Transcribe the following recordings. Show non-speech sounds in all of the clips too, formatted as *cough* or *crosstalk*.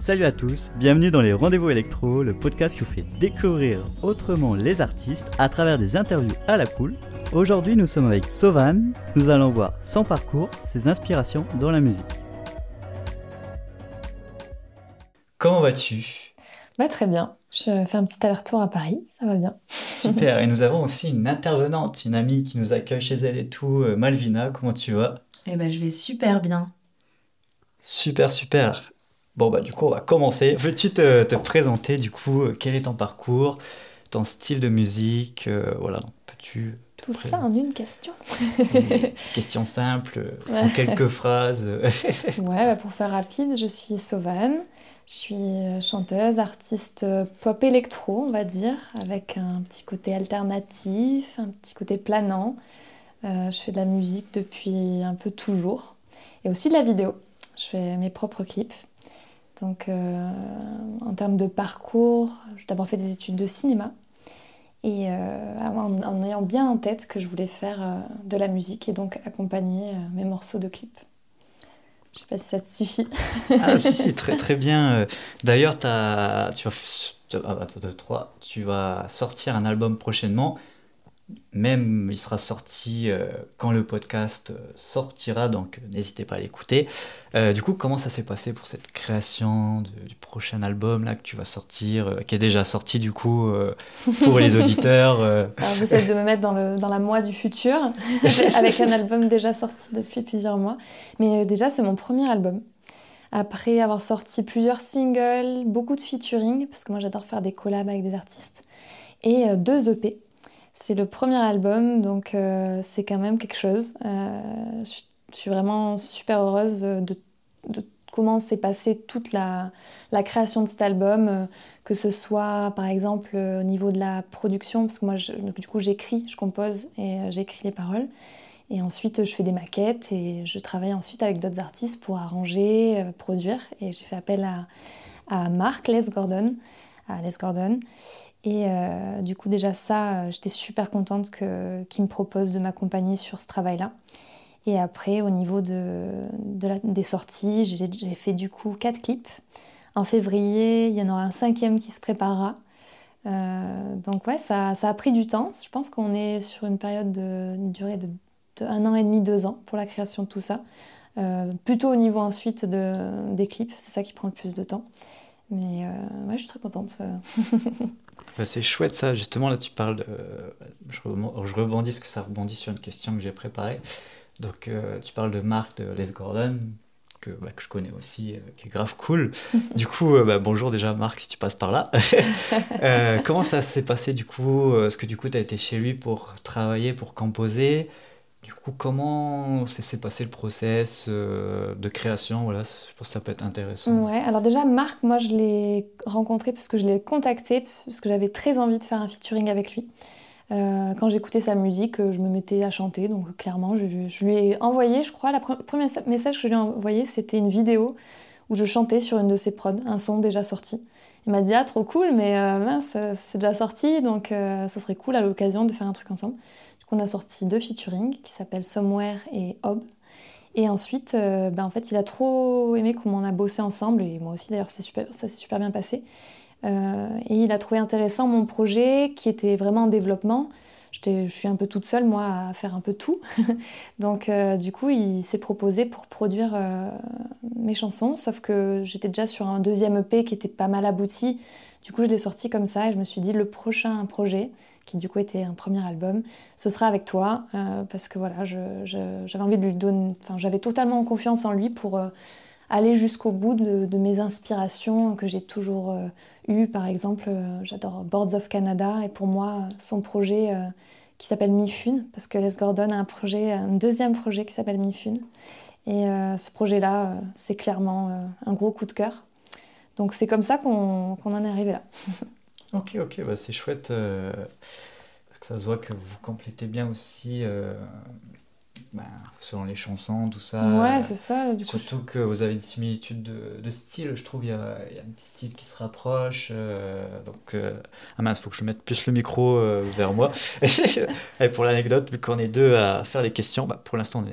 Salut à tous, bienvenue dans les Rendez-vous Électro, le podcast qui vous fait découvrir autrement les artistes à travers des interviews à la cool. Aujourd'hui, nous sommes avec Sovan. Nous allons voir son parcours, ses inspirations dans la musique. Comment vas-tu? Bah très bien. Je fais un petit aller-retour à Paris, ça va bien. *laughs* Super. Et nous avons aussi une intervenante, une amie qui nous accueille chez elle et tout, euh, Malvina. Comment tu vas? Eh ben, je vais super bien. Super, super. Bon, bah, du coup, on va commencer. Veux-tu te, te présenter, du coup, euh, quel est ton parcours, ton style de musique euh, Voilà, peux-tu. Tout ça en une question. Une *laughs* question simple, euh, en quelques phrases. *laughs* Ouais, bah, pour faire rapide, je suis Sauvane. Je suis euh, chanteuse, artiste pop électro, on va dire, avec un petit côté alternatif, un petit côté planant. Euh, je fais de la musique depuis un peu toujours. Et aussi de la vidéo. Je fais mes propres clips. Donc, euh, en termes de parcours, j'ai d'abord fait des études de cinéma. Et euh, en, en ayant bien en tête que je voulais faire euh, de la musique et donc accompagner mes morceaux de clips. Je sais pas si ça te suffit. Ah, si, si, *laughs* très, très bien. D'ailleurs, tu vas, ah, tu vas sortir un album prochainement. Même, il sera sorti euh, quand le podcast euh, sortira, donc euh, n'hésitez pas à l'écouter. Euh, du coup, comment ça s'est passé pour cette création de- du prochain album là que tu vas sortir, euh, qui est déjà sorti du coup pour les *laughs* auditeurs Alors j'essaie de me mettre dans, le, dans la moi du futur, *laughs* avec un album déjà sorti depuis plusieurs mois. Mais déjà, c'est mon premier album. Après avoir sorti plusieurs singles, beaucoup de featuring, parce que moi j'adore faire des collabs avec des artistes, et deux EP. C'est le premier album, donc euh, c'est quand même quelque chose. Euh, je suis vraiment super heureuse de, comment s'est passée toute la, création de cet album, euh, que ce soit par exemple au niveau de la production, parce que moi je- du coup j'écris, je compose et j'écris les paroles. Et ensuite je fais des maquettes et je travaille ensuite avec d'autres artistes pour arranger, produire. Et j'ai fait appel à, à Marc à Les Gordon. Et euh, du coup déjà ça, euh, j'étais super contente que- qu'il me propose de m'accompagner sur ce travail-là. Et après, au niveau de, de la- des sorties, j'ai j'ai fait du coup quatre clips. En février, il y en aura un cinquième qui se préparera. Euh, donc ouais, ça, ça a pris du temps. Je pense qu'on est sur une période de durée de, un an et demi, deux ans pour la création de tout ça. Plutôt au niveau ensuite de, des clips, c'est ça qui prend le plus de temps. Mais euh, ouais, je suis très contente. *laughs* euh. Bah, c'est chouette ça, justement là tu parles de... Je rebond- je rebondis parce que ça rebondit sur une question que j'ai préparée. Donc euh, tu parles de Marc de Les Gordon, que, bah, que je connais aussi, euh, qui est grave cool. *laughs* Du coup, euh, bah, bonjour déjà Marc si tu passes par là. *laughs* Euh, comment ça s'est passé du coup? Euh, Est-ce que du coup tu as été chez lui pour travailler, pour composer? Du coup, comment s'est passé le process euh, de création? Voilà, je pense que ça peut être intéressant. Ouais, alors déjà, Marc, moi je l'ai rencontré parce que je l'ai contacté, parce que j'avais très envie de faire un featuring avec lui. Euh, quand j'écoutais sa musique, euh, je me mettais à chanter, donc clairement, je, lui- ai envoyé, je crois, le premier message que je lui ai envoyé, c'était une vidéo où je chantais sur une de ses prods, un son déjà sorti. Il m'a dit Ah, trop cool, mais mince, c'est déjà sorti, donc ça serait cool à l'occasion de faire un truc ensemble. Du coup, on a sorti deux featuring qui s'appellent Somewhere et Hob. Et ensuite, euh, ben, en fait, il a trop aimé comment on a bossé ensemble, et moi aussi d'ailleurs, ça s'est super bien passé. Euh, et il a trouvé intéressant mon projet qui était vraiment en développement. Je suis un peu toute seule, moi, à faire un peu tout. *laughs* Donc, euh, du coup, il s'est proposé pour produire mes chansons, sauf que j'étais déjà sur un deuxième EP qui était pas mal abouti. Du coup, je l'ai sorti comme ça et je me suis dit, le prochain projet, qui du coup était un premier album, ce sera avec toi, euh, parce que voilà, j'avais envie de lui donner. Enfin, j'avais totalement confiance en lui pour euh, aller jusqu'au bout de, mes inspirations que j'ai toujours euh, eues. Par exemple, j'adore Boards of Canada et pour moi, son projet qui s'appelle Mifune, parce que Les Gordon a un projet, un deuxième projet qui s'appelle Mifune. Et ce projet-là, c'est clairement un gros coup de cœur. Donc c'est comme ça qu'on en est arrivé là. *laughs* Ok, ok, bah c'est chouette euh, que ça se voit que vous complétez bien aussi euh, ben, selon les chansons, tout ça. Ouais, c'est ça. Du coup, Surtout que vous avez une similitude de, de style, je trouve. Il y, a, il y a un petit style qui se rapproche. euh, donc, euh, ah mince, faut que je mette plus le micro euh, vers moi. *laughs* et pour l'anecdote, vu qu'on est deux à faire les questions, bah, pour l'instant,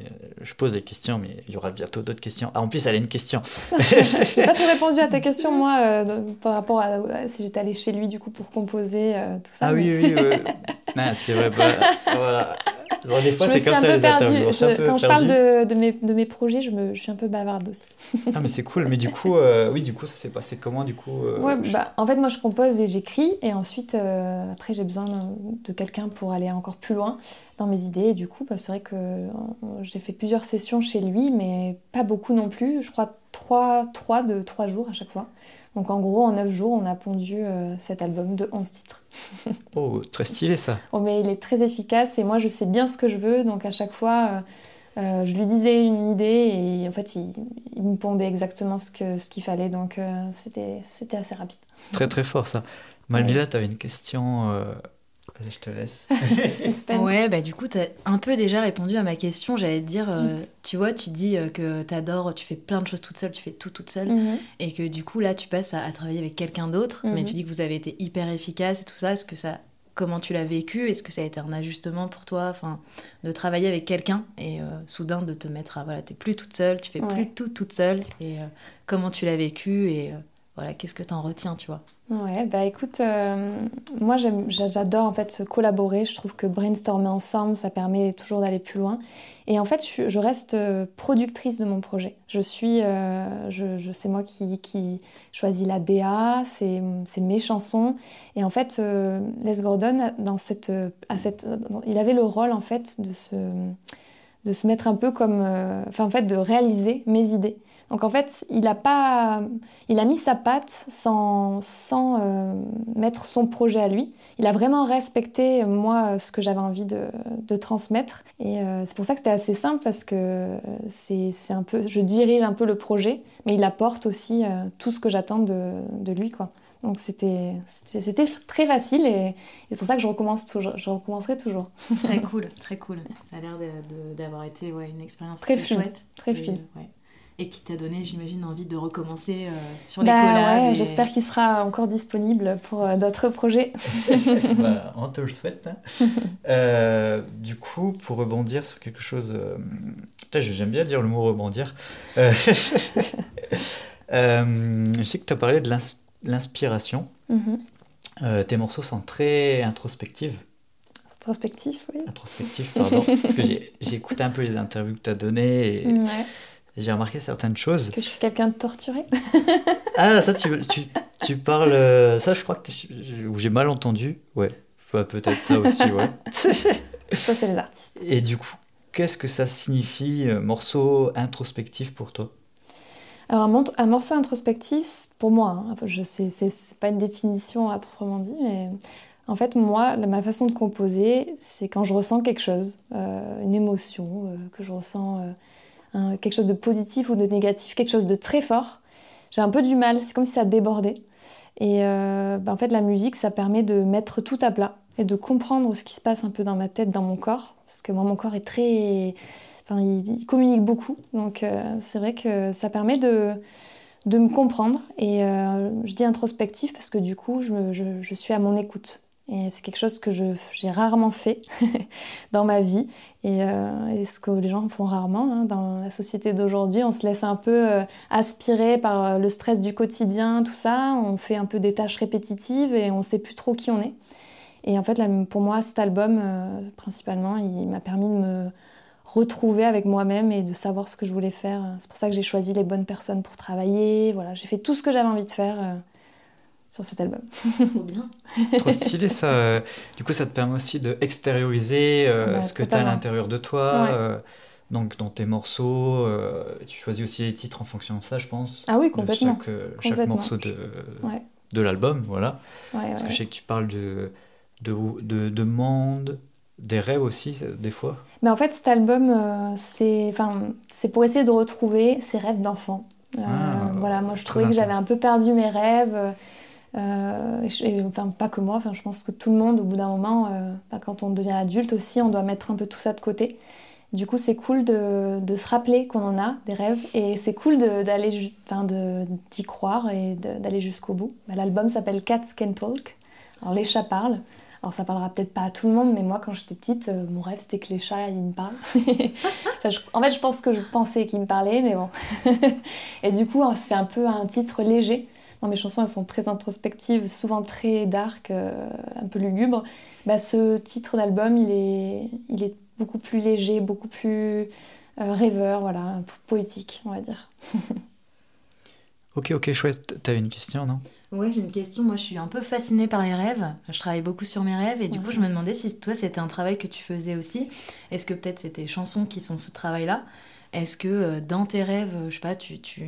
je pose les questions, mais il y aura bientôt d'autres questions. Ah, en plus, elle a une question. *laughs* j'ai pas *laughs* trop répondu à ta question, moi, euh, par rapport à, à si j'étais allée chez lui, du coup, pour composer, euh, tout ça. Ah mais- oui, oui, oui. Ah, c'est vrai. bah, voilà. *laughs* Bon, des fois, Je me suis comme un ça peu perdue. Je- quand je parle de, de, mes, de mes projets, je, me, je suis un peu bavarde aussi. *laughs* Ah, mais c'est cool. Mais du coup, euh, oui, du coup, ça s'est passé comment, du coup euh, Ouais, je- bah, en fait, moi, je compose et j'écris. Et ensuite, euh, après, j'ai besoin de, quelqu'un pour aller encore plus loin dans mes idées. Et du coup, bah, c'est vrai que j'ai fait plusieurs sessions chez lui, mais pas beaucoup non plus. Je crois trois, trois de trois jours à chaque fois. Donc, en gros, en neuf jours, on a pondu euh, cet album de 11 titres. *laughs* Oh, très stylé ça. Oh, mais il est très efficace et moi, je sais bien ce que je veux. Donc, à chaque fois... euh, euh, je lui disais une idée et en fait il, il me pondait exactement ce que ce qu'il fallait donc euh, c'était c'était assez rapide. Très, très fort ça. Malvila, tu avais une question. Je te laisse. *laughs* *laughs* Suspense. Ouais, bah du coup, t'as un peu déjà répondu à ma question. J'allais te dire, euh, tu vois, tu dis euh, que t'adores, tu fais plein de choses toute seule, tu fais tout toute seule. Mhm. Et que du coup, là, tu passes à, à travailler avec quelqu'un d'autre. Mais Mhm. tu dis que vous avez été hyper efficace et tout ça. Est-ce que ça. Comment tu l'as vécu? Est-ce que ça a été un ajustement pour toi enfin, De travailler avec quelqu'un et euh, soudain de te mettre à. Voilà, t'es plus toute seule, tu fais Ouais. plus tout toute seule. Et euh, comment tu l'as vécu Et euh, voilà, qu'est-ce que t'en retiens, tu vois? Ouais, bah écoute, euh, moi j'adore en fait collaborer. Je trouve que brainstormer ensemble, ça permet toujours d'aller plus loin. Et en fait, je, reste euh, productrice de mon projet. Je suis, euh, je, c'est moi qui, qui choisis la DA, c'est mes chansons. Et en fait, Les Gordon, dans cette, à cette, il avait le rôle en fait de se, de se mettre un peu comme, enfin en fait, de réaliser mes idées. Donc en fait, il a pas, il a mis sa patte sans, sans euh, mettre son projet à lui. Il a vraiment respecté, moi, ce que j'avais envie de, de transmettre. Et euh, c'est pour ça que c'était assez simple parce que euh, c'est c'est un peu, je dirige un peu le projet, mais il apporte aussi euh, tout ce que j'attends de, de lui, quoi. Donc c'était très facile et c'est pour ça que je recommence toujours, je recommencerai toujours. Très *laughs* cool, très cool. Ça a l'air d'avoir été ouais, une expérience Très très fluide, chouette. très fluide. ouais. Et qui t'a donné, j'imagine, envie de recommencer euh, sur les Bah collabs. ouais, et- j'espère qu'il sera encore disponible pour euh, d'autres projets. *laughs* Bah, *laughs* on te le souhaite. hein. Euh, du coup, pour rebondir sur quelque chose. euh, J'aime bien dire le mot rebondir. Euh, *laughs* euh, je sais que tu as parlé de l'ins- l'inspiration. Mhm. Euh, tes morceaux sont très introspectifs. Introspectif, oui. Introspectifs, pardon. parce que j'ai j'ai écouté un peu les interviews que tu as données et Ouais. J'ai remarqué certaines choses. Que je suis quelqu'un de torturé. *laughs* Ah, ça, tu, tu, tu parles. euh, Ça, je crois que j'ai mal entendu. Ouais, Enfin, peut-être ça aussi, *laughs* ouais. Ça, c'est les artistes. Et du coup, qu'est-ce que ça signifie, euh, morceau introspectif pour toi? Alors, un, morceau introspectif, pour moi, hein, je sais, c'est c'est pas une définition à proprement dit, mais en fait, moi, ma façon de composer, c'est quand je ressens quelque chose, euh, une émotion, euh, que je ressens euh, un- quelque chose de positif ou de négatif, quelque chose de très fort. J'ai un peu du mal, c'est comme si ça débordait. Et euh, bah, en fait, la musique, ça permet de mettre tout à plat et de comprendre ce qui se passe un peu dans ma tête, dans mon corps. Parce que moi, mon corps est très. Il, communique beaucoup. Donc, euh, c'est vrai que ça permet de, me comprendre. Et euh, je dis introspectif parce que du coup, je suis à mon écoute. Et c'est quelque chose que j'ai rarement fait *laughs* dans ma vie. Et, euh, et ce que les gens font rarement hein, dans la société d'aujourd'hui. On se laisse un peu euh, aspirer par euh, le stress du quotidien, tout ça. On fait un peu des tâches répétitives et on ne sait plus trop qui on est. Et en fait, pour moi, cet album, principalement, il m'a permis de me retrouver avec moi-même et de savoir ce que je voulais faire. C'est pour ça que j'ai choisi les bonnes personnes pour travailler. Voilà, j'ai fait tout ce que j'avais envie de faire sur cet album. Trop bien. *laughs* Trop stylé ça. Du coup, ça te permet aussi de extérioriser euh, Bah, ce que tu as à l'intérieur de toi. Ouais. euh, donc, dans tes morceaux, euh, tu choisis aussi les titres en fonction de ça, je pense. Ah oui, complètement. Chaque, euh, chaque morceau de, Ouais. de l'album, voilà. Ouais, Parce que je sais que tu parles de, de, de, de monde, des rêves aussi, des fois. Mais en fait, cet album, euh, c'est enfin, c'est pour essayer de retrouver ses rêves d'enfant. Euh, Ah, voilà, moi je trouvais que j'avais un peu perdu mes rêves. Euh, et enfin, pas que moi, je pense que tout le monde, au bout d'un moment, euh, bah, quand on devient adulte aussi, on doit mettre un peu tout ça de côté. Du coup, c'est cool de, se rappeler qu'on en a des rêves et c'est cool d'aller, enfin, d'y croire et d'aller jusqu'au bout. Bah, l'album s'appelle Cats Can Talk. Alors les chats parlent. Alors ça parlera peut-être pas à tout le monde, mais moi quand j'étais petite, euh, mon rêve c'était que les chats ils me parlent. *laughs* en fait, je pense que je pensais qu'ils me parlaient, mais bon. *laughs* et du coup, c'est un peu un titre léger. Mes chansons elles sont très introspectives, souvent très dark, euh, un peu lugubre. Bah, ce titre d'album il est, il est beaucoup plus léger, beaucoup plus euh, rêveur, voilà, poétique, on va dire. *laughs* ok, ok, chouette. T'as une question, non? Ouais, j'ai une question. Moi, je suis un peu fascinée par les rêves. Je travaille beaucoup sur mes rêves et du coup, je me demandais si toi, c'était un travail que tu faisais aussi. Est-ce que peut-être c'était chansons qui sont ce travail-là? Est-ce que euh, dans tes rêves, je sais pas, tu, tu...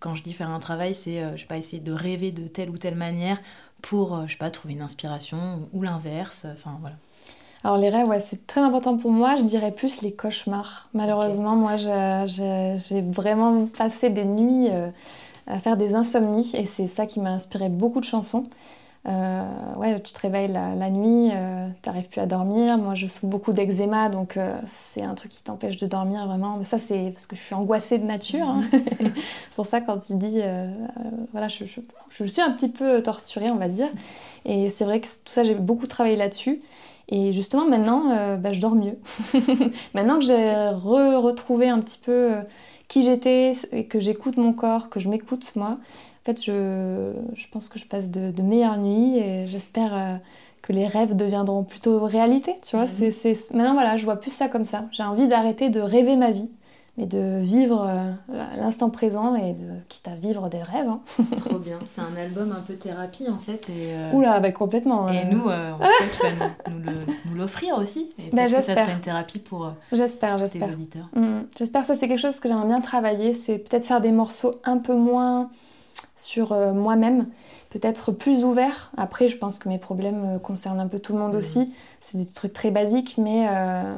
quand je dis faire un travail, c'est, euh, je sais pas, essayer de rêver de telle ou telle manière pour, je sais pas, trouver une inspiration ou l'inverse Enfin, voilà. Alors les rêves, ouais, c'est très important pour moi. Je dirais plus les cauchemars. Malheureusement, moi, j'ai vraiment passé des nuits euh, à faire des insomnies et c'est ça qui m'a inspiré beaucoup de chansons. Euh, ouais, tu te réveilles la, nuit, euh, tu n'arrives plus à dormir. Moi, je souffre beaucoup d'eczéma, donc c'est un truc qui t'empêche de dormir vraiment. Mais ça, c'est parce que je suis angoissée de nature. Hein. *laughs* pour ça, quand tu dis, voilà, je, je, je, suis un petit peu torturée, on va dire. Et c'est vrai que tout ça, j'ai beaucoup travaillé là-dessus. Et justement, maintenant, euh, bah, je dors mieux. *laughs* maintenant que j'ai retrouvé un petit peu euh, qui j'étais et que j'écoute mon corps, que je m'écoute moi, en fait, je, je, pense que je passe de, meilleures nuits et j'espère euh, que les rêves deviendront plutôt réalité. Tu vois, mmh. c'est, maintenant, voilà, je vois plus ça comme ça. J'ai envie d'arrêter de rêver ma vie mais de vivre euh, l'instant présent et de quitte à vivre des rêves. Hein. *laughs* Trop bien. C'est un album un peu thérapie en fait. Et, euh, Oula, bah, complètement. Et nous, euh, en fait, tu vas nous, l'offrir aussi. Et bah, j'espère. ça sera une thérapie pour j'espère, j'espère. tes auditeurs. Mm. J'espère ça, c'est quelque chose que j'aimerais bien travailler. C'est peut-être faire des morceaux un peu moins sur moi-même peut-être plus ouverts. Après, je pense que mes problèmes concernent un peu tout le monde aussi. C'est des trucs très basiques, mais,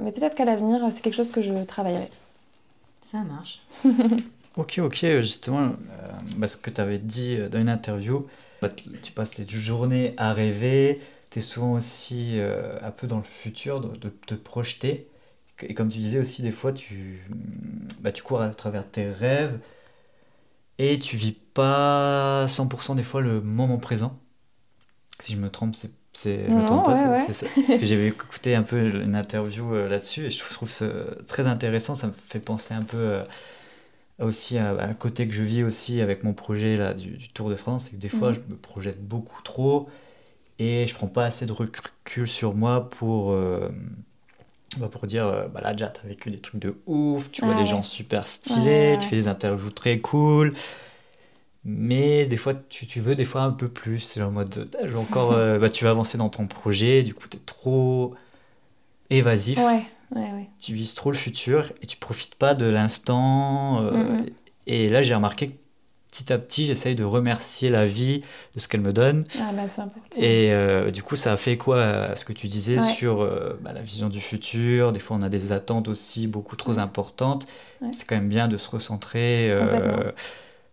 mais peut-être qu'à l'avenir, c'est quelque chose que je travaillerai. Ça marche. *laughs* ok, ok, justement, euh, bah, ce que tu avais dit euh, dans une interview, bah, tu passes les journées à rêver, tu es souvent aussi euh, un peu dans le futur, de, te projeter. Et comme tu disais aussi, des fois, tu, bah, tu cours à travers tes rêves et tu vis pas 100% des fois le moment présent. Si je me trompe, c'est c'est que j'avais écouté un peu une interview euh, là-dessus et je trouve ça très intéressant. Ça me fait penser un peu euh, aussi à, un côté que je vis aussi avec mon projet là, du, Tour de France. C'est que des fois, mhm. je me projette beaucoup trop et je prends pas assez de recul sur moi pour, euh, bah, pour dire bah là, déjà, tu as vécu des trucs de ouf, tu vois des gens super stylés, tu fais des interviews très cool. Mais des fois, tu, tu, veux des fois un peu plus. En mode, encore, *laughs* euh, bah, tu vas avancer dans ton projet, du coup, tu es trop évasif. Tu vises trop le futur et tu profites pas de l'instant. Euh, mm, mm. Et là, j'ai remarqué que petit à petit, j'essaye de remercier la vie de ce qu'elle me donne. Ah, bah, c'est important. Et euh, du coup, ça a fait quoi à ce que tu disais sur bah, la vision du futur? Des fois, on a des attentes aussi beaucoup trop importantes. C'est quand même bien de se recentrer.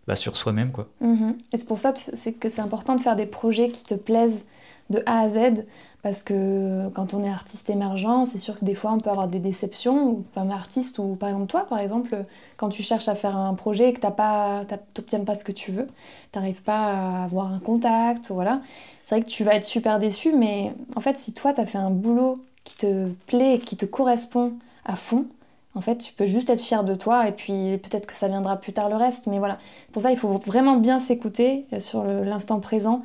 Bah, sur soi-même. quoi. Mhm. Et c'est pour ça que c'est important de faire des projets qui te plaisent de A à Z, parce que quand on est artiste émergent, c'est sûr que des fois on peut avoir des déceptions, comme artiste ou par exemple toi, par exemple, quand tu cherches à faire un projet et que tu n'obtiens pas ce que tu veux, tu n'arrives pas à avoir un contact, voilà. C'est vrai que tu vas être super déçu, mais en fait si toi tu as fait un boulot qui te plaît, qui te correspond à fond, en fait, tu peux juste être fier de toi et puis peut-être que ça viendra plus tard le reste. Mais voilà, pour ça, il faut vraiment bien s'écouter euh, sur l'instant présent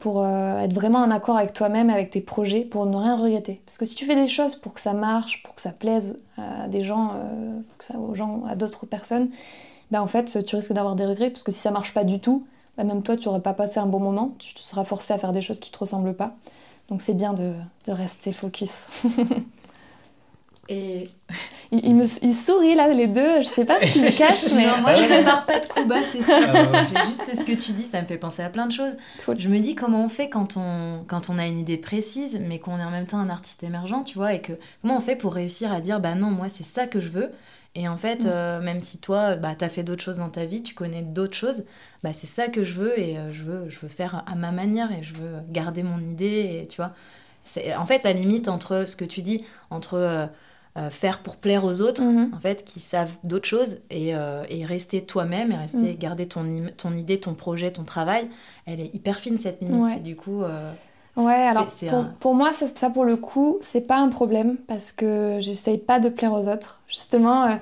pour euh, être vraiment en accord avec toi-même, avec tes projets, pour ne rien regretter. Parce que si tu fais des choses pour que ça marche, pour que ça plaise à des gens, euh, aux à d'autres personnes, ben en fait, tu risques d'avoir des regrets. Parce que si ça marche pas du tout, ben même toi, tu n'aurais pas passé un bon moment. Tu seras forcé à faire des choses qui te ressemblent pas. Donc c'est bien de rester focus. *laughs* Et... Il, me, il, sourit là, les deux. Je sais pas ce qu'il me cache, *laughs* mais. moi, je *laughs* ne pars pas de coup bas, c'est sûr. Ah juste ce que tu dis, ça me fait penser à plein de choses. Je me dis comment on fait quand on, quand on a une idée précise, mais qu'on est en même temps un artiste émergent, tu vois, et que comment on fait pour réussir à dire, bah non, moi, c'est ça que je veux. Et en fait, mm. euh, même si toi, bah, tu as fait d'autres choses dans ta vie, tu connais d'autres choses, bah, c'est ça que je veux et euh, je, veux, je veux faire à ma manière et je veux garder mon idée. Et tu vois, c'est en fait la limite entre ce que tu dis, entre. Euh, faire pour plaire aux autres, mhm. en fait, qui savent d'autres choses, et, et rester toi-même, et rester, mhm. garder ton, ton idée, ton projet, ton travail, elle est hyper fine cette limite. du coup. Ouais, alors pour, pour, moi, ça, ça, pour le coup, c'est pas un problème parce que j'essaye pas de plaire aux autres. Justement,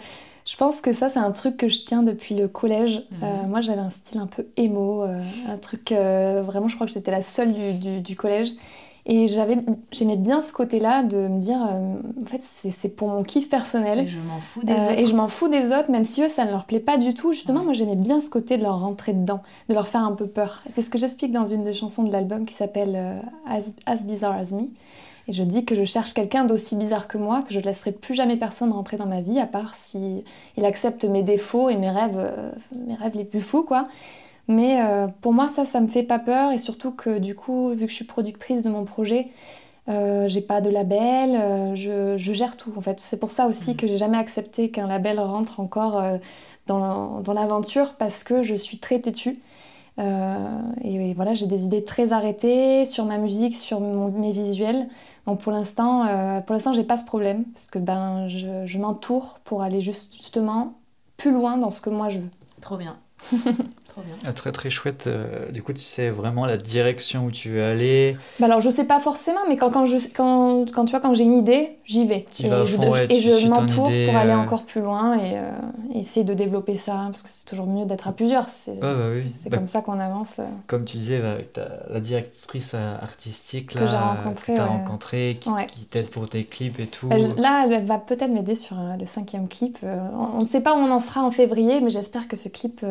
je pense que ça, c'est un truc que je tiens depuis le collège. Mhm. Euh, moi, j'avais un style un peu émo, euh, un truc euh, vraiment, je crois que j'étais la seule du, du, collège. Et j'aimais bien ce côté-là de me dire, en fait, c'est pour mon kiff personnel. Et je m'en fous des autres. Et je m'en fous des autres, même si eux, ça ne leur plaît pas du tout. Justement, moi, j'aimais bien ce côté de leur rentrer dedans, de leur faire un peu peur. C'est ce que j'explique dans une des chansons de l'album qui s'appelle as, as Bizarre as Me. Et je dis que je cherche quelqu'un d'aussi bizarre que moi, que je ne laisserai plus jamais personne rentrer dans ma vie, à part si il accepte mes défauts et mes rêves, euh, mes rêves les plus fous, quoi. Mais euh, pour moi, ça, ça me fait pas peur. Et surtout que du coup, vu que je suis productrice de mon projet, euh, j'ai pas de label, euh, je, je, gère tout en fait. C'est pour ça aussi mmh. que j'ai jamais accepté qu'un label rentre encore dans, dans l'aventure parce que je suis très têtue. et, voilà, j'ai des idées très arrêtées sur ma musique, sur mes visuels. Donc pour l'instant, euh, pour l'instant, j'ai pas ce problème parce que ben je, je m'entoure pour aller juste, justement plus loin dans ce que moi je veux. Trop bien. *laughs* Ah, très très chouette. Euh, du coup, tu sais vraiment la direction où tu veux aller. Bah alors, je sais pas forcément, mais quand, quand, je, quand, quand tu vois, quand j'ai une idée, j'y vais. Et, je, et je m'entoure pour aller euh. encore plus loin et euh, essayer de développer ça, parce que c'est toujours mieux d'être à plusieurs. C'est bah bah, comme ça qu'on avance. Comme tu disais, avec la directrice artistique là, que j'ai rencontrée, que rencontré, qui, t'aide pour tes clips et tout. Bah, là, elle va peut-être m'aider sur le cinquième clip. on ne sait pas où on en sera en février, mais j'espère que ce clip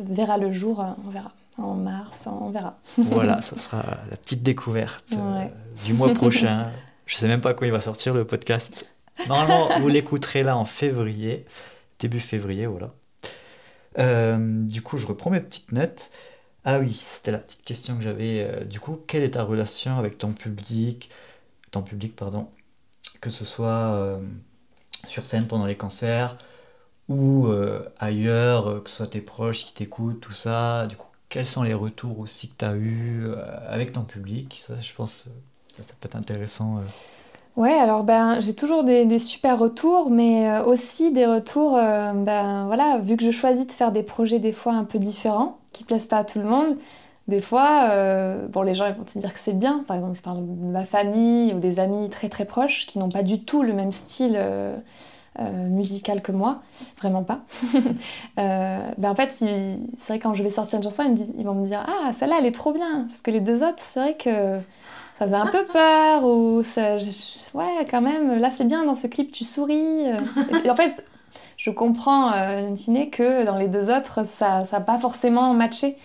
verra le jour, euh, on verra. En mars, on verra. *laughs* voilà, ça sera la petite découverte euh, du mois *laughs* prochain. Je sais même pas quand il va sortir le podcast. Normalement, vous l'écouterez là en février, début février, voilà. Euh, du coup, je reprends mes petites notes. Ah oui, c'était la petite question que j'avais. du coup, quelle est ta relation avec ton public, ton public, pardon, que ce soit sur scène pendant les concerts, ou euh, ailleurs, euh, que ce soit tes proches qui t'écoutent, tout ça. Du coup, quels sont les retours aussi que tu as eu euh, avec ton public? Ça, je pense, ça, ça peut être intéressant. Ouais, alors ben, j'ai toujours des, des, super retours, mais aussi des retours, ben voilà, vu que je choisis de faire des projets des fois un peu différents, qui plaisent pas à tout le monde, des fois, bon, les gens ils vont te dire que c'est bien. Par exemple, je parle de ma famille ou des amis très très proches qui n'ont pas du tout le même style musical que moi, vraiment pas. *laughs* euh, ben en fait, c'est vrai quand je vais sortir une chanson, ils, ils vont me dire Ah, celle-là, elle est trop bien. Parce que les deux autres, c'est vrai que ça faisait un peu *laughs* peur, ou ça, ouais, quand même, là c'est bien, dans ce clip, tu souris. Et, en fait, je comprends, euh, in fine, que dans les deux autres, ça n'a pas forcément matché.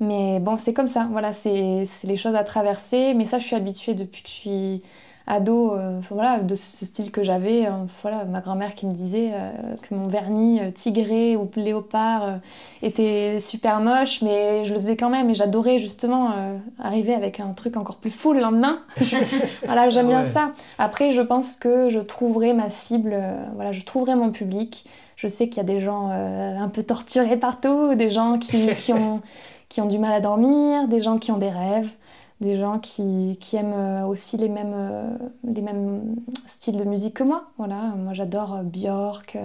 Mais bon, c'est comme ça, voilà, c'est les choses à traverser. Mais ça, je suis habituée depuis que je suis ado, euh, voilà, de ce style que j'avais. Euh, voilà, ma grand-mère qui me disait euh, que mon vernis tigré ou léopard était super moche, mais je le faisais quand même et j'adorais justement arriver avec un truc encore plus fou le lendemain. *laughs* voilà, j'aime bien ça. Après, je pense que je trouverai ma cible, voilà, je trouverai mon public. Je sais qu'il y a des gens un peu torturés partout, des gens qui, qui, ont, qui ont du mal à dormir, des gens qui ont des rêves des gens qui, qui aiment euh, aussi les mêmes, euh, les mêmes styles de musique que moi. Voilà, moi j'adore euh, Björk,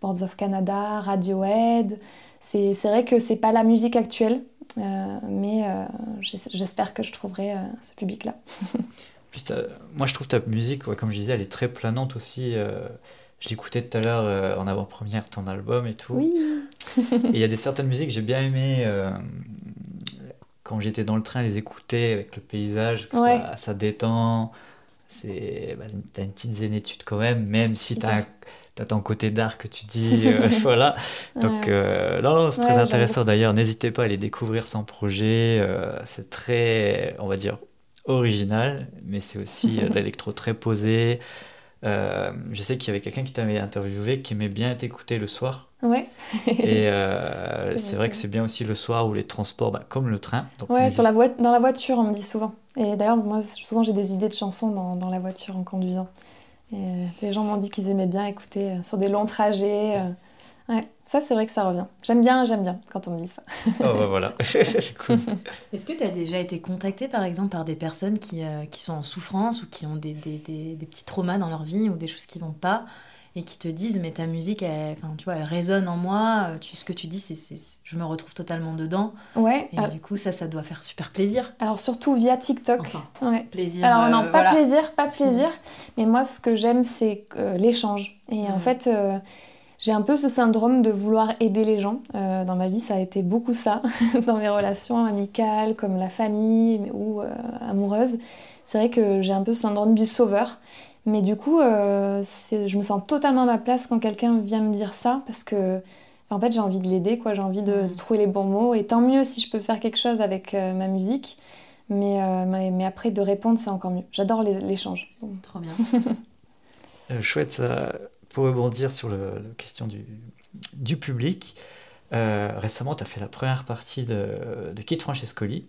Boards of Canada, Radiohead. C'est vrai que c'est pas la musique actuelle, mais j'espère que je trouverai ce public-là. *laughs* moi je trouve ta musique, comme je disais, elle est très planante aussi. je l'écoutais tout à l'heure en avant-première ton album et tout. Oui. et il y a des certaines musiques que j'ai bien aimées quand j'étais dans le train, les écouter avec le paysage, ça, ça, détend. C'est, bah, t'as une petite zénétude quand même, même si t'as as ton côté dark que tu dis, *laughs* euh, *laughs* voilà. Donc, euh, non, c'est très intéressant d'ailleurs. N'hésitez pas à aller découvrir son projet. Euh, c'est très, on va dire, original, mais c'est aussi d'électro très posé. *laughs* je sais qu'il y avait quelqu'un qui t'avait interviewé qui aimait bien être écouté le soir. Ouais. et euh, *laughs* c'est vrai, que c'est bien aussi le soir ou les transports, bah, comme le train. Donc ouais, sur la dans la voiture, on me dit souvent. Et d'ailleurs, moi, souvent, j'ai des idées de chansons dans, dans, la voiture en conduisant. Et les gens m'ont dit qu'ils aimaient bien écouter euh, sur des longs trajets, euh, Ouais, ça c'est vrai que ça revient. J'aime bien, j'aime bien quand on me dit ça. oh bah voilà, *laughs* *laughs* Est-ce que tu as déjà été contacté par exemple par des personnes qui, euh, qui sont en souffrance ou qui ont des, des, des, des, petits traumas dans leur vie ou des choses qui vont pas et qui te disent mais ta musique elle, enfin, tu vois, elle résonne en moi, euh, tu, ce que tu dis, c'est, je me retrouve totalement dedans. Ouais. Et du coup ça, ça doit faire super plaisir. Alors surtout via TikTok. ouais. Plaisir. Alors non, pas plaisir, pas plaisir, mais moi ce que j'aime c'est l'échange. Et en fait j'ai un peu ce syndrome de vouloir aider les gens. Euh, dans ma vie, ça a été beaucoup ça, *laughs* dans mes relations amicales, comme la famille ou euh, amoureuses. C'est vrai que j'ai un peu ce syndrome du sauveur. Mais du coup, euh, je me sens totalement à ma place quand quelqu'un vient me dire ça, parce que en fait, j'ai envie de l'aider, quoi. J'ai envie de, de, trouver les bons mots. Et tant mieux si je peux faire quelque chose avec ma musique. Mais, mais, après, de répondre, c'est encore mieux. J'adore l'échange. Trop bien. *laughs* chouette, pour rebondir sur la question du, public, euh, récemment, tu as fait la première partie de, Kit Francescoli.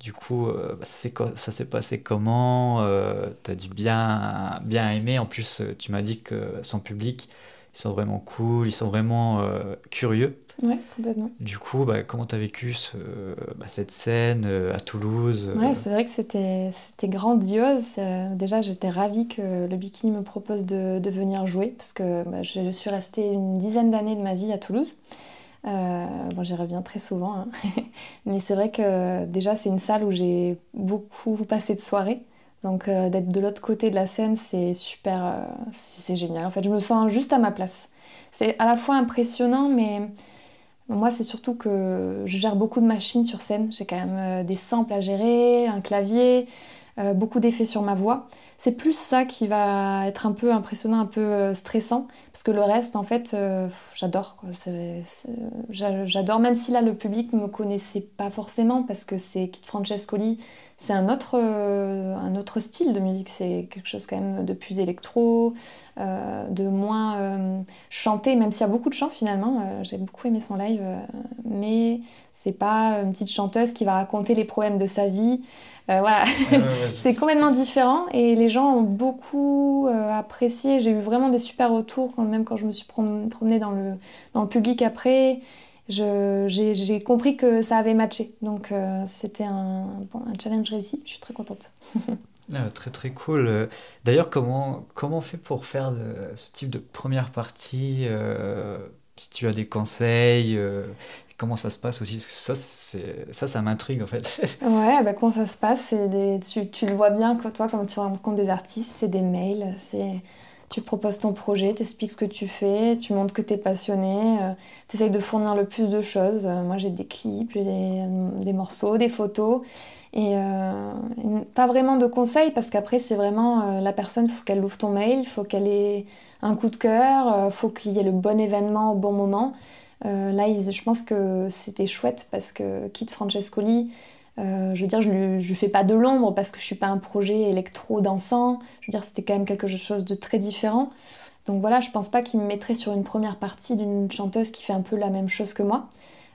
Du coup, euh, bah, ça s'est passé comment? Euh, Tu dû bien, bien aimer. En plus, tu m'as dit que son public ils sont vraiment cool, ils sont vraiment euh, curieux. Ouais, complètement. Du coup, bah, comment tu as vécu bah, cette scène euh, à Toulouse euh? Ouais, c'est vrai que c'était grandiose. déjà, j'étais ravie que le Bikini me propose de, de venir jouer, parce que bah, je suis restée une dizaine d'années de ma vie à Toulouse. bon, j'y reviens très souvent, hein. *laughs* mais c'est vrai que déjà, c'est une salle où j'ai beaucoup passé de soirées. Donc euh, d'être de l'autre côté de la scène, c'est super, euh, c'est génial. En fait, je me sens juste à ma place. C'est à la fois impressionnant, mais moi, c'est surtout que je gère beaucoup de machines sur scène. J'ai quand même euh, des samples à gérer, un clavier, beaucoup d'effets sur ma voix. C'est plus ça qui va être un peu impressionnant, un peu stressant, parce que le reste, en fait, j'adore. J'adore, même si là, le public ne me connaissait pas forcément, parce que c'est Kit Francescoli, c'est un autre, euh, un autre style de musique. C'est quelque chose quand même de plus électro, euh, de moins euh, chanté, même s'il y a beaucoup de chants finalement. J'ai beaucoup aimé son live, mais c'est pas une petite chanteuse qui va raconter les problèmes de sa vie. Voilà, *laughs* c'est complètement différent et les gens ont beaucoup apprécié. J'ai eu vraiment des super retours, quand, même quand je me suis promenée dans le, dans le public après j'ai compris que ça avait matché. Donc euh, c'était un, un, challenge réussi. Je suis très contente. *laughs* Ah, très très cool. D'ailleurs, comment, comment on fait pour faire ce type de première partie euh, Si tu as des conseils, euh, comment ça se passe aussi ça, ça, ça m'intrigue en fait. *laughs* ouais, bah, comment ça se passe des, tu, tu, le vois bien, toi, quand tu rencontres des artistes, c'est des mails, tu proposes ton projet, t'expliques ce que tu fais, tu montres que tu es passionné, euh, tu essayes de fournir le plus de choses. Euh, moi, j'ai des clips, des, des, morceaux, des photos. Et euh, pas vraiment de conseils parce qu'après, c'est vraiment la personne, il faut qu'elle ouvre ton mail, il faut qu'elle ait un coup de cœur, il faut qu'il y ait le bon événement au bon moment. Là, je pense que c'était chouette parce que Kit Francescoli, euh, je veux dire, je ne lui fais pas de l'ombre parce que je suis pas un projet électro-dansant. Je veux dire, c'était quand même quelque chose de très différent. Donc voilà, je pense pas qu'il me mettrait sur une première partie d'une chanteuse qui fait un peu la même chose que moi.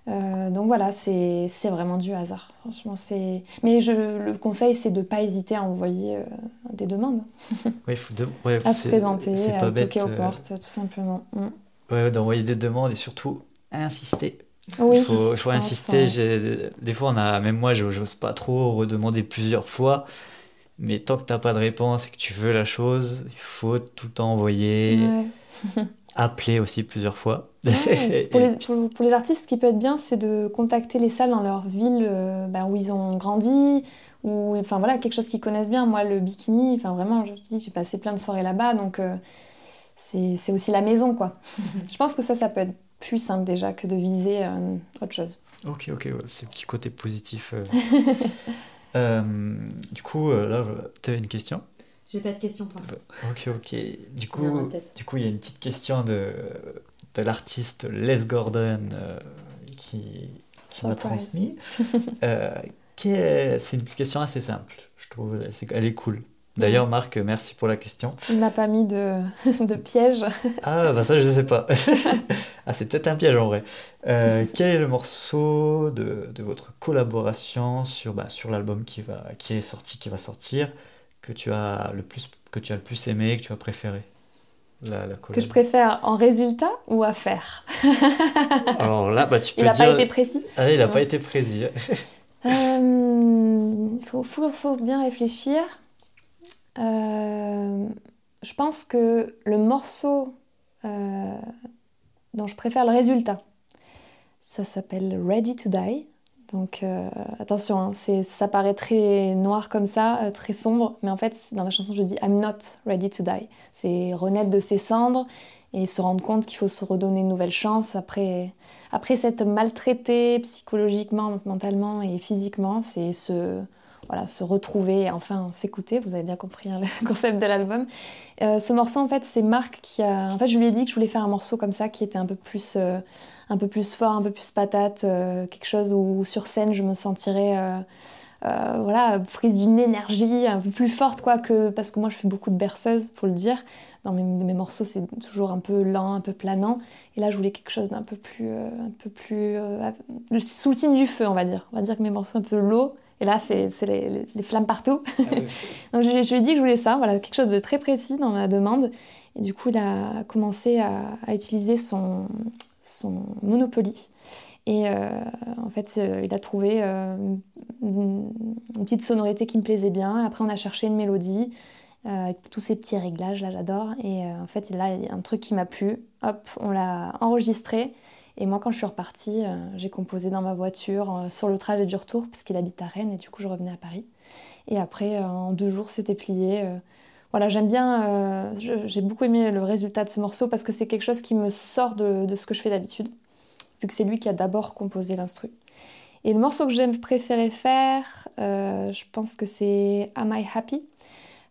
Euh, donc voilà, c'est vraiment du hasard. Franchement, c'est. Mais je, le conseil, c'est de ne pas hésiter à envoyer euh, des demandes. *laughs* Oui, faut à se présenter, à toquer aux portes, tout simplement. Mm. Ouais, d'envoyer des demandes et surtout insister il faut, insister. Des fois, on a, même moi, j'ose pas trop redemander plusieurs fois. Mais tant que tu n'as pas de réponse et que tu veux la chose, il faut tout le temps envoyer. *laughs* appeler aussi plusieurs fois. *laughs* pour, les, pour, les, artistes, ce qui peut être bien, c'est de contacter les salles dans leur ville euh, bah, où ils ont grandi, ou enfin voilà, quelque chose qu'ils connaissent bien. Moi, le bikini, enfin vraiment, je te dis, j'ai passé plein de soirées là-bas, donc euh, c'est aussi la maison, quoi. *laughs* je pense que ça, ça peut être plus simple déjà que de viser euh, autre chose. Ok, ok, c'est le petit côté positif. Euh. *laughs* Euh, du coup, là, tu as une question? J'ai pas de question pour toi. Ok, ok. Du coup, du coup, il y a une petite question de, de l'artiste Les Gordon qui, qui m'a transmis. c'est une question assez simple, je trouve. Elle est cool. D'ailleurs, Marc, merci pour la question. Il n'a pas mis de, *laughs* de piège. Ah, bah ça, je ne sais pas. *laughs* ah, c'est peut-être un piège en vrai. Euh, quel est le morceau de, de votre collaboration sur, bah, sur l'album qui, va, qui est sorti, qui va sortir, que tu as le plus, que tu as le plus aimé, que tu as préféré? Que je préfère en résultat ou à faire? *laughs* Alors là, bah, tu peux il n'a pas été précis? Ah, il n'a pas été précis. Il faut, faut, faut, bien réfléchir. Euh, je pense que le morceau euh, dont je préfère le résultat, ça s'appelle Ready to Die. Donc euh, attention, hein, ça paraît très noir comme ça, très sombre, mais en fait dans la chanson je dis I'm not ready to die. C'est renaître de ses cendres et se rendre compte qu'il faut se redonner une nouvelle chance après, après s'être maltraité psychologiquement, mentalement et physiquement. C'est se, voilà, se retrouver et enfin s'écouter. Vous avez bien compris hein, le *laughs* concept de l'album. Euh, ce morceau, en fait, c'est Marc qui a. En fait, je lui ai dit que je voulais faire un morceau comme ça qui était un peu plus, euh, un peu plus fort, un peu plus patate, euh, quelque chose où, sur scène je me sentirais. voilà, prise d'une énergie un peu plus forte, quoi, que parce que moi je fais beaucoup de berceuses, faut le dire. Dans mes, mes morceaux, c'est toujours un peu lent, un peu planant. Et là, je voulais quelque chose d'un peu plus, un peu plus sous le signe du feu, on va dire. On va dire que mes morceaux un peu low, et là, c'est les, les, flammes partout. Ah *laughs* Donc je, je, lui ai dit que je voulais ça, voilà, quelque chose de très précis dans ma demande. Et du coup, il a commencé à, utiliser son, son Monopoly. Et euh, en fait, euh, il a trouvé euh, une, petite sonorité qui me plaisait bien. Après, on a cherché une mélodie avec tous ces petits réglages, là j'adore. Et en fait, là, il y a un truc qui m'a plu. Hop, on l'a enregistré. Et moi, quand je suis repartie, euh, j'ai composé dans ma voiture euh, sur le trajet du retour, parce qu'il habite à Rennes, et du coup, je revenais à Paris. Et après, euh, en deux jours, c'était plié. Voilà, j'aime bien, j'ai beaucoup aimé le résultat de ce morceau parce que c'est quelque chose qui me sort de, ce que je fais d'habitude, vu que c'est lui qui a d'abord composé l'instru. Et le morceau que j'aime préférer faire, je pense que c'est Am I Happy?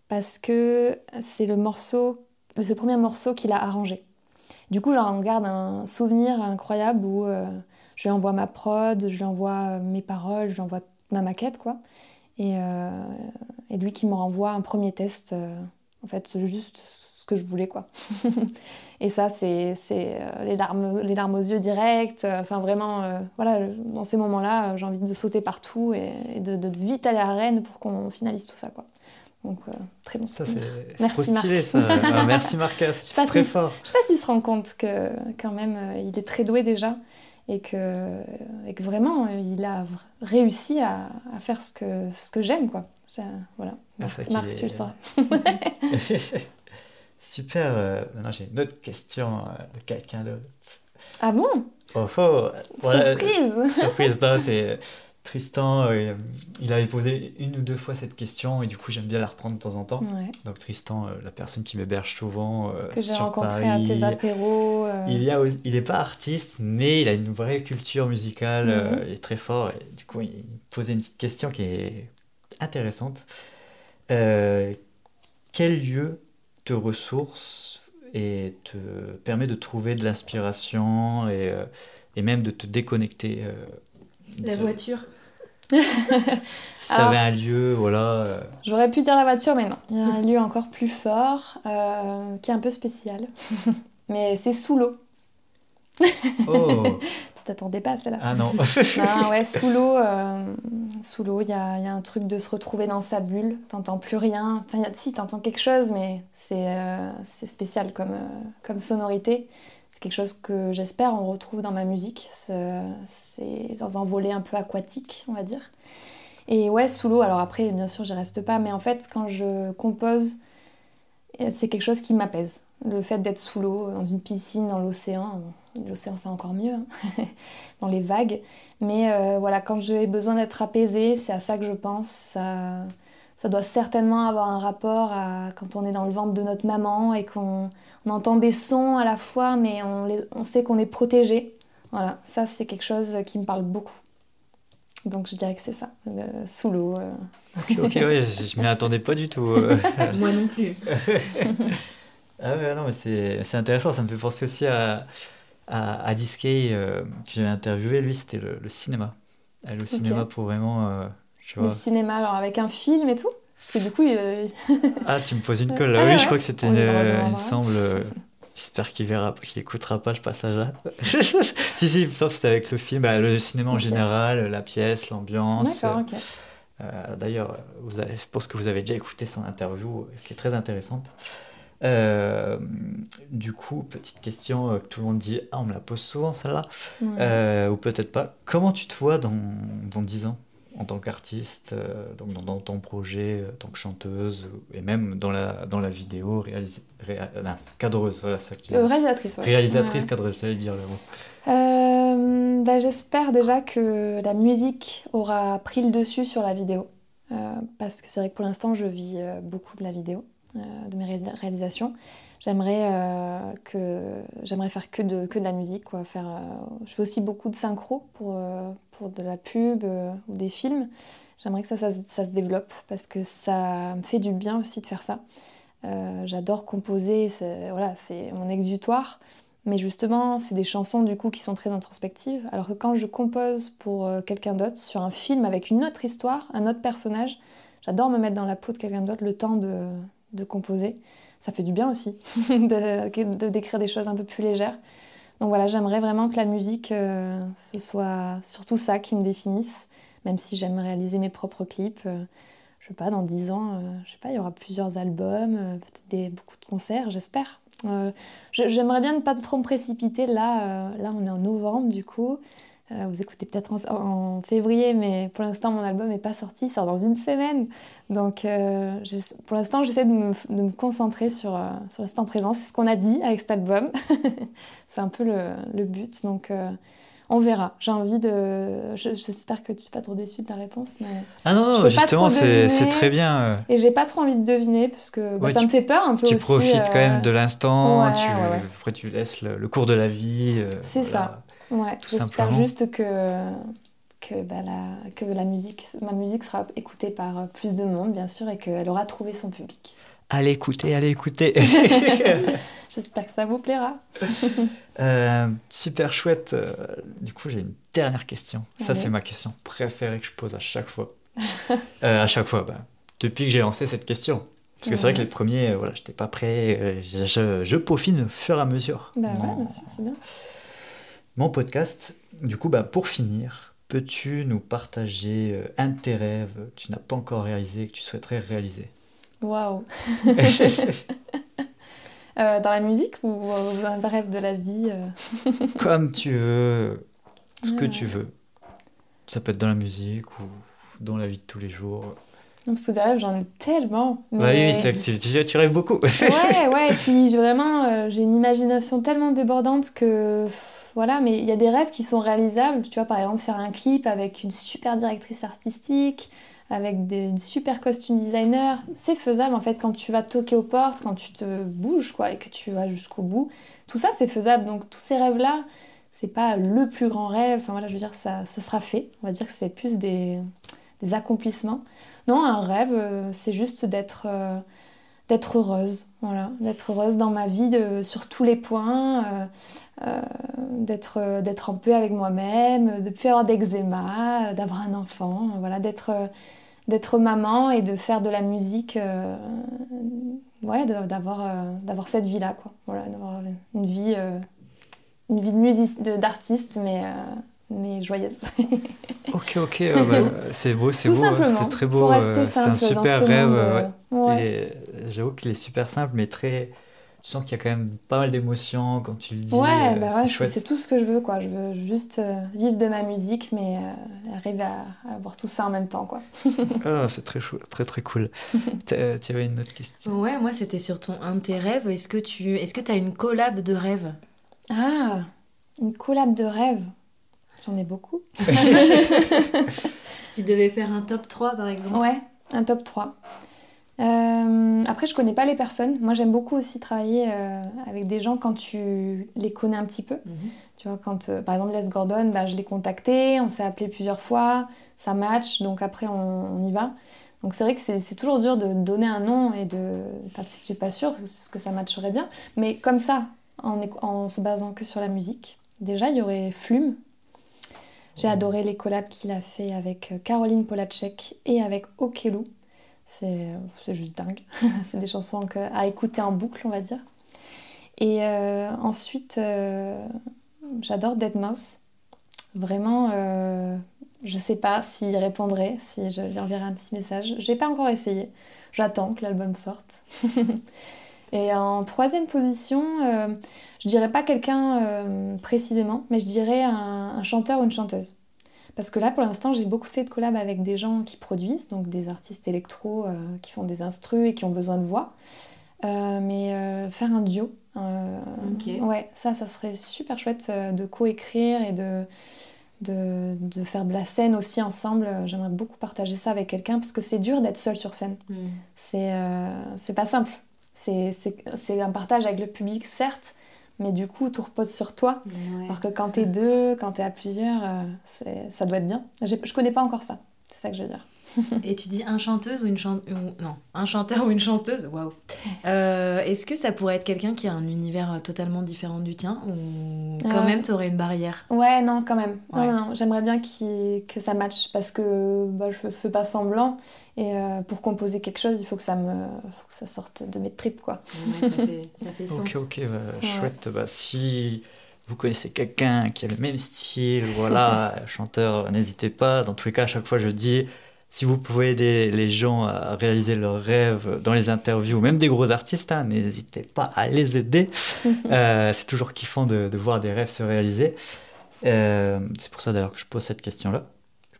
Parce que c'est le morceau, c'est le premier morceau qu'il a arrangé. Du coup, j'en garde un souvenir incroyable où euh, je lui envoie ma prod, je lui envoie mes paroles, je lui envoie ma maquette, quoi. Et, euh, lui qui me renvoie un premier test, euh, en fait, juste ce que je voulais, quoi. *laughs* et ça, c'est les, larmes, aux yeux directs. Enfin, vraiment, voilà, dans ces moments-là, j'ai envie de sauter partout et, de, vite aller à Rennes pour qu'on finalise tout ça. Donc, euh, très bon souvenir. Merci Marc. Ça. *laughs* Ah, merci Marc. Je très fort. Je sais pas s'il se rend compte que quand même euh, il est très doué déjà et que, et que vraiment il a réussi à, à faire ce que, ce que j'aime quoi. Voilà. Ah, Marc, tu le sauras. *laughs* Super. Euh, maintenant j'ai une autre question de quelqu'un d'autre. Ah bon? Oh, oh. Surprise Surprise, c'est Tristan, euh, il avait posé une ou deux fois cette question et du coup j'aime bien la reprendre de temps en temps. Donc Tristan, euh, la personne qui m'héberge souvent euh, que j'ai rencontré à tes apéros. Il y a, il est pas artiste, mais il a une vraie culture musicale, il est très fort. Et du coup, il posait une petite question qui est intéressante. quel lieu te ressource et te permet de trouver de l'inspiration et, et, même de te déconnecter La voiture *laughs* si tu avais un lieu, voilà. Euh. J'aurais pu dire la voiture, mais non. Il y a un lieu encore plus fort, euh, qui est un peu spécial. *laughs* mais c'est sous l'eau. Oh. T'attendais pas celle-là Ah non. *laughs* non ouais, *laughs* sous l'eau, euh, sous l'eau, il y a, y a, un truc de se retrouver dans sa bulle. T'entends plus rien. Enfin, y a, si, t'entends quelque chose, mais c'est c'est spécial comme, comme sonorité c'est quelque chose que j'espère on retrouve dans ma musique. C'est dans un volet un peu aquatique, on va dire. Et ouais, sous l'eau, alors après, bien sûr, j'y reste pas, mais en fait, quand je compose, c'est quelque chose qui m'apaise. Le fait d'être sous l'eau, dans une piscine, dans l'océan, l'océan c'est encore mieux, hein, *laughs* dans les vagues. Mais euh, voilà, quand j'ai besoin d'être apaisée, c'est à ça que je pense. Ça, ça doit certainement avoir un rapport à quand on est dans le ventre de notre maman et qu'on entend des sons à la fois, mais on, on sait qu'on est protégé. Voilà, ça c'est quelque chose qui me parle beaucoup. Donc je dirais que c'est ça, sous l'eau. Euh. Ok, ok, ouais, je, je m'y attendais pas du tout. Euh. *laughs* Moi non plus. *laughs* ah ouais, non, mais c'est intéressant, ça me fait penser aussi à, à, à Disquet, euh, que j'ai interviewé, lui c'était le, cinéma. Aller au cinéma pour vraiment le cinéma, alors avec un film et tout? Parce que du coup. ah, tu me poses une *laughs* colle là. oui, je crois que c'était. il me semble. Euh, *laughs* j'espère qu'il verra, qu'il écoutera pas le passage là. *laughs* si, si, il c'était avec le film, bah, le cinéma en général, la pièce, l'ambiance. D'accord, ok. Euh, d'ailleurs, je pense que vous avez déjà écouté son interview, qui est très intéressante. Euh, du coup, petite question euh, que tout le monde dit, ah, on me la pose souvent celle-là, euh, ou peut-être pas. Comment tu te vois dans, dans 10 ans en tant qu'artiste, donc dans, ton projet, en tant que chanteuse, et même dans la, dans la vidéo, réalis... cadreuse, voilà ça Réalisatrice, Réalisatrice, cadreuse, j'allais dire le mot. Bah, j'espère déjà que la musique aura pris le dessus sur la vidéo, parce que c'est vrai que pour l'instant, je vis beaucoup de la vidéo. Euh, de mes réalisations. J'aimerais euh, que j'aimerais faire que de, que de la musique. Quoi. Faire, euh, je fais aussi beaucoup de synchro pour, pour de la pub ou des films. J'aimerais que ça, ça, se développe parce que ça me fait du bien aussi de faire ça. J'adore composer, c'est mon exutoire. Mais justement, c'est des chansons du coup qui sont très introspectives. Alors que quand je compose pour quelqu'un d'autre sur un film avec une autre histoire, un autre personnage, j'adore me mettre dans la peau de quelqu'un d'autre le temps de, de composer. Ça fait du bien aussi *laughs* de, décrire des choses un peu plus légères. Donc voilà, j'aimerais vraiment que la musique, euh, ce soit surtout ça qui me définisse, même si j'aime réaliser mes propres clips. Euh, je sais pas, dans dix ans, euh, je sais pas, il y aura plusieurs albums, peut-être beaucoup de concerts, j'espère. j'aimerais bien ne pas trop me précipiter. Là, là, on est en novembre, du coup. Euh, vous écoutez peut-être en, février, mais pour l'instant, mon album n'est pas sorti, il sort dans une semaine. Donc, euh, pour l'instant, j'essaie de me, de me, concentrer sur, euh, sur l'instant présent. C'est ce qu'on a dit avec cet album. *laughs* c'est un peu le, le but. Donc, on verra. J'ai envie de. J'espère que tu n'es pas trop déçu de la réponse. Mais ah non, non justement, c'est très bien. Et j'ai pas trop envie de deviner parce que bah, ça me fait peur un peu. Tu profites quand même de l'instant, tu, après tu laisses le, cours de la vie. c'est ça. Ouais, j'espère juste que, que, bah, la, que la musique, ma musique sera écoutée par plus de monde, bien sûr, et qu'elle aura trouvé son public. Allez écouter, allez écouter. *laughs* *laughs* J'espère que ça vous plaira. Euh, super chouette. Euh, du coup, j'ai une dernière question. Ça, c'est ma question préférée que je pose à chaque fois. *laughs* Euh, à chaque fois, bah, depuis que j'ai lancé cette question. Parce que c'est vrai que les premiers, voilà, j'étais pas prêt. Je, je, peaufine au fur et à mesure. Bah ouais, bien sûr, c'est bien mon podcast. Du coup, bah, pour finir, peux-tu nous partager euh, un de tes rêves que tu n'as pas encore réalisé que tu souhaiterais réaliser? Waouh *laughs* euh, Dans la musique ou un rêve de la vie euh? Comme tu veux, ce que tu veux. Ça peut être dans la musique ou dans la vie de tous les jours. Parce que des rêves, j'en ai tellement. Oui, c'est tu, tu, tu, rêves beaucoup. ouais, ouais, et puis vraiment, j'ai une imagination tellement débordante que voilà, mais il y a des rêves qui sont réalisables. Tu vois, par exemple, faire un clip avec une super directrice artistique, avec une super costume designer, c'est faisable en fait quand tu vas toquer aux portes, quand tu te bouges quoi, et que tu vas jusqu'au bout. Tout ça, c'est faisable. Donc, tous ces rêves-là, c'est pas le plus grand rêve. Enfin voilà, je veux dire, ça, ça sera fait. On va dire que c'est plus des, des, accomplissements. Non, un rêve, euh, c'est juste d'être. Euh, d'être heureuse, voilà, d'être heureuse dans ma vie de, sur tous les points, euh, euh, d'être, euh, en paix avec moi-même, de plus avoir d'eczéma, d'avoir un enfant, voilà, d'être, maman et de faire de la musique, ouais, d'avoir, d'avoir cette vie-là, quoi, voilà, d'avoir une vie, une vie de d'artiste, mais mais joyeuse. *laughs* ok, ok, *laughs* bah, c'est beau, c'est beau, hein. c'est très beau, c'est un super rêve. J'avoue qu'il est super simple, mais très. Tu sens qu'il y a quand même pas mal d'émotions quand tu le dis. Ouais, euh, bah ouais, c'est tout ce que je veux, quoi. Je veux juste euh, vivre de ma musique, mais euh, arriver à, avoir tout ça en même temps, quoi. *laughs* ah, c'est très, très, très cool. tu avais une autre question? Ouais, moi, c'était sur ton un de tes rêves. Est-ce que tu est-ce que as une collab de rêves Ah, une collab de rêves J'en ai beaucoup. *laughs* si tu devais faire un top 3, par exemple Ouais, un top 3. Euh, après, je connais pas les personnes. Moi, j'aime beaucoup aussi travailler euh, avec des gens quand tu les connais un petit peu. Mhm. Tu vois, quand euh, par exemple Les Gordon, bah, je l'ai contacté, on s'est appelé plusieurs fois, ça match, donc après on, y va. Donc c'est vrai que c'est toujours dur de donner un nom et de. Enfin, si tu n'es pas sûr que ça matcherait bien. Mais comme ça, en, en se basant que sur la musique, déjà il y aurait Flume. J'ai adoré les collabs qu'il a fait avec Caroline Polacek et avec Okelou. C'est juste dingue. *laughs* c'est des chansons à écouter en boucle, on va dire. Et euh, ensuite, euh, j'adore Dead Mouse. Vraiment, euh, je sais pas s'il répondrait, si je lui enverrai un petit message. J'ai pas encore essayé. J'attends que l'album sorte. *laughs* Et en troisième position, euh, je dirais pas quelqu'un euh, précisément, mais je dirais un, chanteur ou une chanteuse. Parce que là, pour l'instant, j'ai beaucoup fait de collabs avec des gens qui produisent, donc des artistes électro qui font des instrus et qui ont besoin de voix. mais faire un duo, ouais, ça, ça serait super chouette de coécrire et de, de, de, faire de la scène aussi ensemble. J'aimerais beaucoup partager ça avec quelqu'un parce que c'est dur d'être seul sur scène. Mm. C'est euh, c'est pas simple. C'est un partage avec le public, certes, mais du coup, tout repose sur toi. Alors que quand t'es deux, quand t'es à plusieurs, euh, ça doit être bien. Je connais pas encore ça. Ça que je veux dire. Et tu dis un chanteuse ou une chanteuse non un chanteur ou une chanteuse waouh. Euh, est-ce que ça pourrait être quelqu'un qui a un univers totalement différent du tien ou quand même tu aurais une barrière? ouais non quand même. Non, non, j'aimerais bien que ça matche parce que bah, je fais pas semblant et euh, pour composer quelque chose il faut que ça me faut que ça sorte de mes tripes quoi. Ça fait, ça fait *laughs* sens. ok ok bah, chouette. Bah, si vous connaissez quelqu'un qui a le même style, voilà, *laughs* chanteur, n'hésitez pas. Dans tous les cas, à chaque fois, je dis, si vous pouvez aider les gens à réaliser leurs rêves dans les interviews, même des gros artistes, hein, n'hésitez pas à les aider. *laughs* Euh, c'est toujours kiffant de, voir des rêves se réaliser. Euh, c'est pour ça d'ailleurs que je pose cette question-là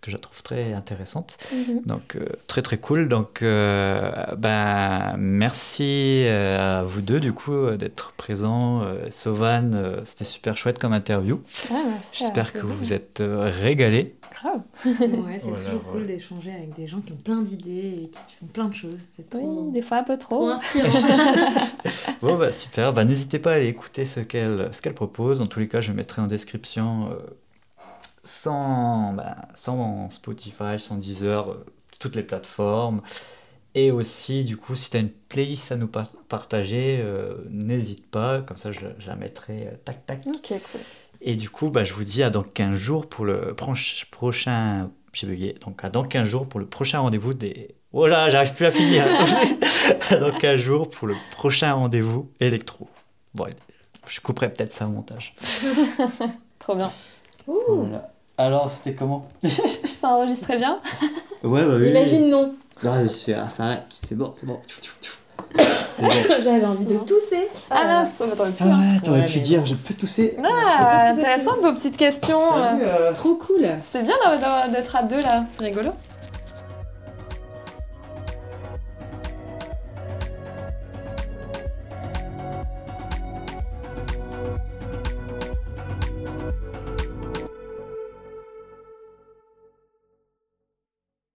que je trouve très intéressante. Mhm. Donc, euh, très très cool. Donc, euh, ben, merci euh, à vous deux, du coup, d'être présents. Sauvan, c'était super chouette comme interview. Ah, J'espère que vous vous êtes régalés. Grave. ouais, c'est toujours cool d'échanger avec des gens qui ont plein d'idées et qui font plein de choses. Oui, des fois un peu trop. *laughs* *laughs* bon, bah super. Bah, N'hésitez pas à aller écouter ce qu'elle ce qu'elle propose. En tous les cas, je mettrai en description sans, bah, sans Spotify, sans Deezer, euh, toutes les plateformes. Et aussi, du coup, si tu as une playlist à nous partager, euh, n'hésite pas, comme ça je, la mettrai euh, tac tac. Ok, cool. Et du coup, bah, je vous dis à dans 15 jours pour le prochain. J'ai bugué. Donc à dans 15 jours pour le prochain rendez-vous des. Oh là, j'arrive plus à finir. *laughs* dans 15 jours pour le prochain rendez-vous électro. Bon, je couperai peut-être ça au montage. *laughs* Trop bien. Alors, c'était comment *laughs* Ça enregistrait bien Ouais, bah oui. Imagine non. Ah, c'est c'est bon, c'est bon. *laughs* J'avais envie de tousser. Ah mince, t'aurais pu. Ah ouais, t'aurais pu dire, je peux tousser. Ah, intéressant vos petites questions. Euh. Trop cool. C'était bien d'être à deux là, c'est rigolo.